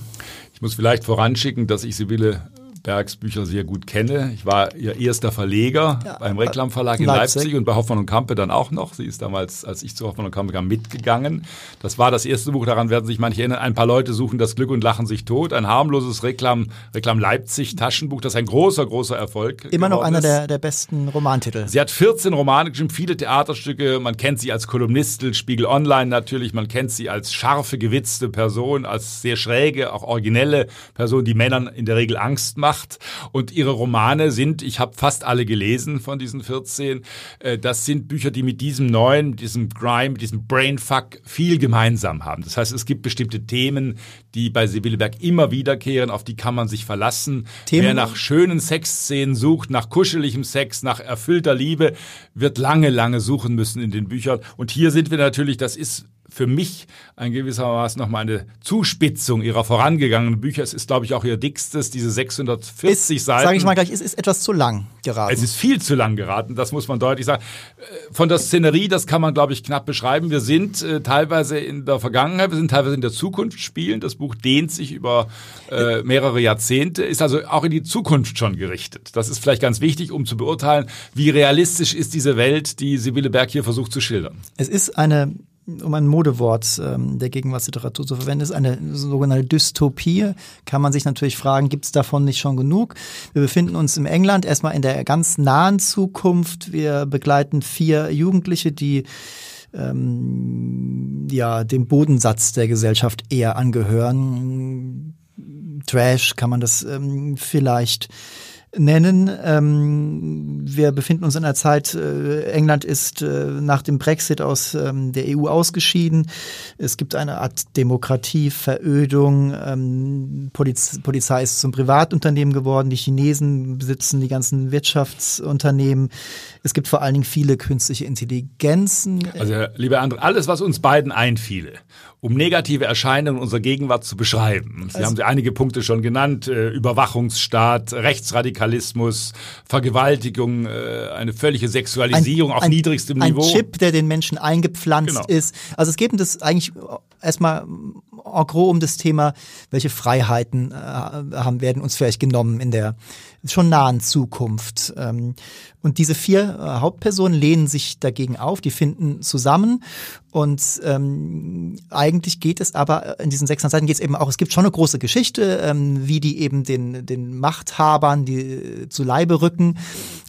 Ich muss vielleicht voranschicken, dass ich Sibylle Bergs Bücher sehr gut kenne. Ich war ihr erster Verleger ja, beim Reklamverlag in Leipzig. Leipzig. und bei Hoffmann und Kampe dann auch noch. Sie ist damals, als ich zu Hoffmann und Kampe kam, mitgegangen. Das war das erste Buch, daran werden sich manche erinnern. Ein paar Leute suchen das Glück und lachen sich tot. Ein harmloses Reklam, Reklam Leipzig Taschenbuch, das ein großer, großer Erfolg Immer noch einer der, der besten Romantitel. Sie hat 14 Romane geschrieben, viele Theaterstücke. Man kennt sie als Kolumnistin, Spiegel Online natürlich. Man kennt sie als scharfe, gewitzte Person, als sehr schräge, auch originelle Person, die Männern in der Regel Angst macht gemacht. Und ihre Romane sind, ich habe fast alle gelesen von diesen 14, äh, das sind Bücher, die mit diesem neuen, diesem Grime, mit diesem Brainfuck viel gemeinsam haben. Das heißt, es gibt bestimmte Themen, die bei Sibylle Berg immer wiederkehren, auf die kann man sich verlassen. Themen? Wer nach schönen Sexszenen sucht, nach kuscheligem Sex, nach erfüllter Liebe, wird lange, lange suchen müssen in den Büchern. Und hier sind wir natürlich, das ist für mich ein gewissermaßen nochmal eine Zuspitzung ihrer vorangegangenen Bücher. Es ist, glaube ich, auch ihr dickstes, diese 640 ist, Seiten. Sage ich mal gleich, es ist etwas zu lang geraten. Es ist viel zu lang geraten, das muss man deutlich sagen. Äh, von der Szenerie, das kann man, glaube ich, knapp beschreiben. Wir sind äh, teilweise in der Vergangenheit, wir sind teilweise in der Zukunft spielen. Das Buch dehnt sich über äh, mehrere Jahrzehnte, ist also auch in die Zukunft schon gerichtet. Das ist vielleicht ganz wichtig, um zu beurteilen, wie realistisch ist diese Welt, die Sibylle Berg hier versucht zu schildern. Es ist eine um ein Modewort ähm, der Gegenwartsliteratur zu verwenden, ist eine sogenannte Dystopie. Kann man sich natürlich fragen, gibt es davon nicht schon genug? Wir befinden uns in England erstmal in der ganz nahen Zukunft. Wir begleiten vier Jugendliche, die ähm, ja dem Bodensatz der Gesellschaft eher angehören. Trash kann man das ähm, vielleicht nennen. Ähm, wir befinden uns in einer Zeit, äh, England ist äh, nach dem Brexit aus ähm, der EU ausgeschieden. Es gibt eine Art Demokratieverödung. Ähm, Poliz Polizei ist zum Privatunternehmen geworden. Die Chinesen besitzen die ganzen Wirtschaftsunternehmen. Es gibt vor allen Dingen viele künstliche Intelligenzen. Also, lieber André, alles, was uns beiden einfiele um negative Erscheinungen unserer Gegenwart zu beschreiben. Sie also, haben einige Punkte schon genannt, äh, Überwachungsstaat, Rechtsradikalismus, Vergewaltigung, äh, eine völlige Sexualisierung ein, auf ein, niedrigstem ein Niveau. Ein Chip, der den Menschen eingepflanzt genau. ist. Also es geht um das eigentlich erstmal en gros um das Thema, welche Freiheiten äh, haben, werden uns vielleicht genommen in der schon nahen Zukunft. Ähm, und diese vier äh, Hauptpersonen lehnen sich dagegen auf, die finden zusammen. Und ähm, eigentlich geht es aber in diesen 600 Seiten geht es eben auch, es gibt schon eine große Geschichte, ähm, wie die eben den, den Machthabern die zu Leibe rücken.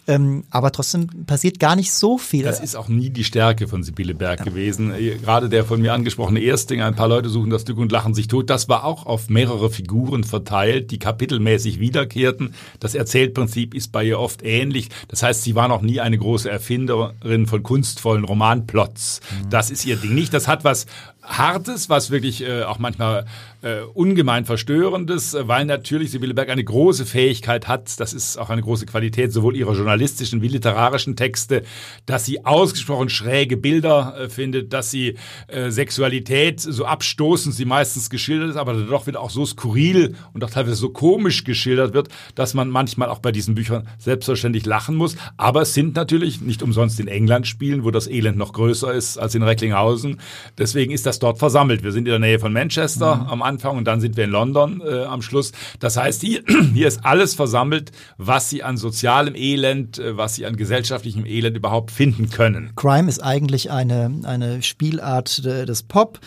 Ähm, aber trotzdem passiert gar nicht so viel. Das ist auch nie die Stärke von Sibylle Berg ja. gewesen. Gerade der von mir angesprochene Ersting, ein paar Leute suchen das Stück und lachen sich tot, das war auch auf mehrere Figuren verteilt, die kapitelmäßig wiederkehrten. Das Erzählprinzip ist bei ihr oft ähnlich. Das heißt, sie war noch nie eine große Erfinderin von kunstvollen Romanplots. Mhm. Das ist ihr Ding nicht. Das hat was Hartes, was wirklich äh, auch manchmal äh, ungemein Verstörendes, äh, weil natürlich Sibylle Berg eine große Fähigkeit hat, das ist auch eine große Qualität sowohl ihrer journalistischen wie literarischen Texte, dass sie ausgesprochen schräge Bilder äh, findet, dass sie äh, Sexualität so abstoßend sie meistens geschildert ist, aber doch wieder auch so skurril und auch teilweise so komisch geschildert wird, dass man manchmal auch bei diesen Büchern selbstverständlich lachen muss. Aber es sind natürlich nicht umsonst in England spielen, wo das Elend noch größer ist als in Recklinghausen. Deswegen ist das dort versammelt. Wir sind in der Nähe von Manchester mhm. am Anfang und dann sind wir in London äh, am Schluss. Das heißt, hier, (clears throat) hier ist alles versammelt, was Sie an sozialem Elend, äh, was Sie an gesellschaftlichem Elend überhaupt finden können. Crime ist eigentlich eine, eine Spielart des Pop.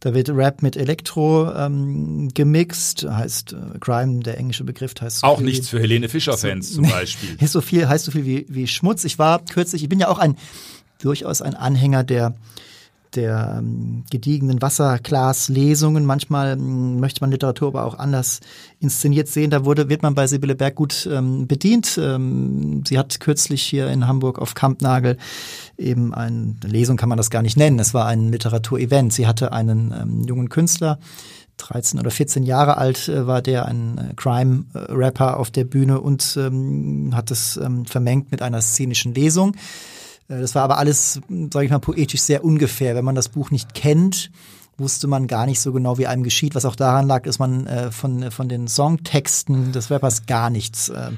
Da wird Rap mit Elektro ähm, gemixt. Heißt äh, Crime, der englische Begriff heißt. So auch nichts für Helene Fischer-Fans so, zum (laughs) Beispiel. (laughs) So viel, heißt so viel wie, wie Schmutz. Ich war kürzlich, ich bin ja auch ein durchaus ein Anhänger der der ähm, gediegenen Wasserglas-Lesungen. Manchmal ähm, möchte man Literatur aber auch anders inszeniert sehen. Da wurde, wird man bei Sibylle Berg gut ähm, bedient. Ähm, sie hat kürzlich hier in Hamburg auf Kampnagel eben eine Lesung, kann man das gar nicht nennen. Es war ein Literaturevent. Sie hatte einen ähm, jungen Künstler, 13 oder 14 Jahre alt äh, war der, ein äh, Crime-Rapper auf der Bühne und ähm, hat es ähm, vermengt mit einer szenischen Lesung. Äh, das war aber alles, sage ich mal, poetisch sehr ungefähr. Wenn man das Buch nicht kennt, wusste man gar nicht so genau, wie einem geschieht, was auch daran lag, dass man äh, von, von den Songtexten des Rappers gar nichts äh,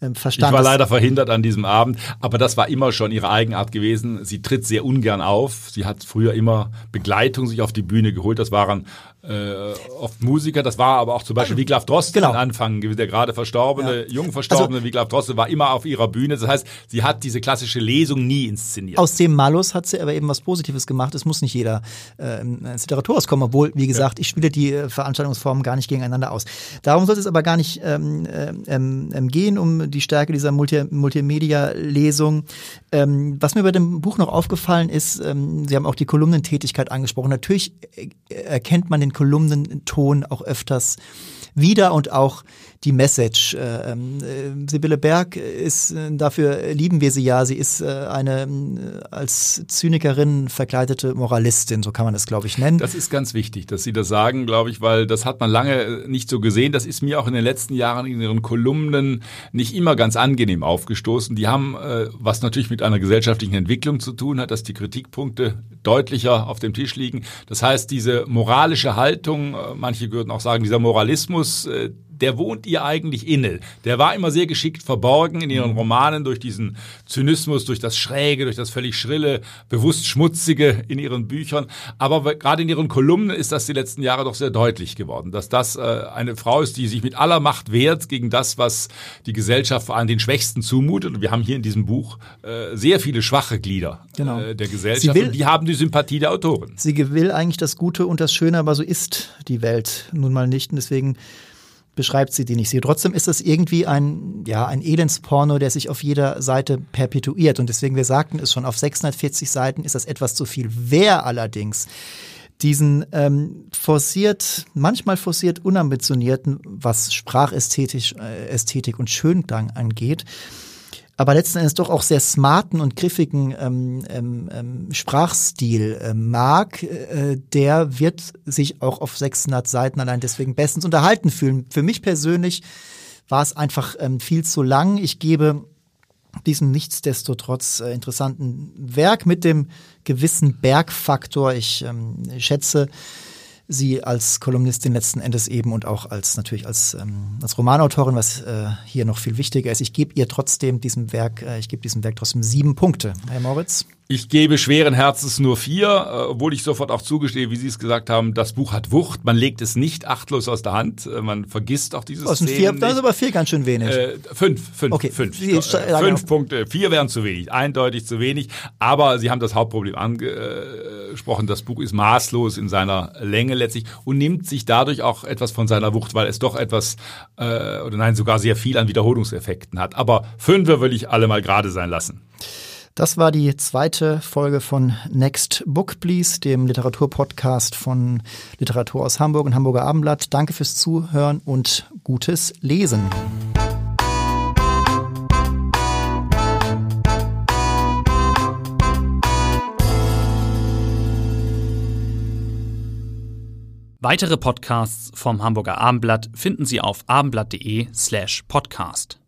äh verstand. Ich war leider verhindert an diesem Abend, aber das war immer schon ihre Eigenart gewesen. Sie tritt sehr ungern auf. Sie hat früher immer Begleitung sich auf die Bühne geholt. Das waren äh, oft Musiker. Das war aber auch zum Beispiel Wiglaf Droste genau. am Anfang, der gerade verstorbene, ja. jung verstorbene also, Wiglaf Droste war immer auf ihrer Bühne. Das heißt, sie hat diese klassische Lesung nie inszeniert. Aus dem Malus hat sie aber eben was Positives gemacht. Es muss nicht jeder äh, ins Literaturhaus kommen, obwohl, wie gesagt, ja. ich spiele die äh, Veranstaltungsformen gar nicht gegeneinander aus. Darum soll es aber gar nicht ähm, ähm, ähm, gehen, um die Stärke dieser Multi Multimedia-Lesung. Ähm, was mir bei dem Buch noch aufgefallen ist, ähm, Sie haben auch die Kolumnentätigkeit angesprochen. Natürlich äh, erkennt man den Kolumnenton auch öfters wieder und auch die Message. Äh, ähm, äh, Sibylle Berg ist, äh, dafür lieben wir sie ja, sie ist äh, eine äh, als Zynikerin verkleidete Moralistin, so kann man es, glaube ich, nennen. Das ist ganz wichtig, dass Sie das sagen, glaube ich, weil das hat man lange nicht so gesehen. Das ist mir auch in den letzten Jahren in Ihren Kolumnen nicht immer ganz angenehm aufgestoßen. Die haben, was natürlich mit einer gesellschaftlichen Entwicklung zu tun hat, dass die Kritikpunkte deutlicher auf dem Tisch liegen. Das heißt, diese moralische Haltung, manche würden auch sagen, dieser Moralismus, der wohnt ihr eigentlich inne. Der war immer sehr geschickt verborgen in ihren mhm. Romanen durch diesen Zynismus, durch das Schräge, durch das völlig Schrille, bewusst Schmutzige in ihren Büchern. Aber gerade in ihren Kolumnen ist das die letzten Jahre doch sehr deutlich geworden, dass das äh, eine Frau ist, die sich mit aller Macht wehrt gegen das, was die Gesellschaft vor allem den Schwächsten zumutet. Und wir haben hier in diesem Buch äh, sehr viele schwache Glieder genau. äh, der Gesellschaft. Will, und die haben die Sympathie der Autoren. Sie will eigentlich das Gute und das Schöne, aber so ist die Welt nun mal nicht. Und deswegen beschreibt sie die nicht. Sie trotzdem ist es irgendwie ein, ja, ein Elendsporno, der sich auf jeder Seite perpetuiert. Und deswegen, wir sagten es schon, auf 640 Seiten ist das etwas zu viel. Wer allerdings diesen ähm, forciert, manchmal forciert unambitionierten, was Sprachästhetik äh, Ästhetik und Schönklang angeht, aber letzten Endes doch auch sehr smarten und griffigen ähm, ähm, ähm Sprachstil äh, mag, äh, der wird sich auch auf 600 Seiten allein deswegen bestens unterhalten fühlen. Für mich persönlich war es einfach ähm, viel zu lang. Ich gebe diesem nichtsdestotrotz äh, interessanten Werk mit dem gewissen Bergfaktor. Ich ähm, schätze sie als Kolumnistin letzten Endes eben und auch als natürlich als, ähm, als Romanautorin, was äh, hier noch viel wichtiger ist. Ich gebe ihr trotzdem diesem Werk, äh, ich gebe diesem Werk trotzdem sieben Punkte. Herr Moritz? Ich gebe schweren Herzens nur vier, äh, obwohl ich sofort auch zugestehe, wie Sie es gesagt haben, das Buch hat Wucht. Man legt es nicht achtlos aus der Hand. Äh, man vergisst auch dieses Aus dem vier, das ist aber vier ganz schön wenig. Äh, fünf, fünf, okay. fünf. Sie, äh, fünf Punkte. Vier wären zu wenig, eindeutig zu wenig. Aber Sie haben das Hauptproblem angesprochen. Das Buch ist maßlos in seiner Länge letztlich und nimmt sich dadurch auch etwas von seiner Wucht, weil es doch etwas äh, oder nein sogar sehr viel an Wiederholungseffekten hat. Aber fünf will ich alle mal gerade sein lassen. Das war die zweite Folge von Next Book Please, dem Literaturpodcast von Literatur aus Hamburg und Hamburger Abendblatt. Danke fürs Zuhören und gutes Lesen. Weitere Podcasts vom Hamburger Abendblatt finden Sie auf abendblatt.de slash podcast.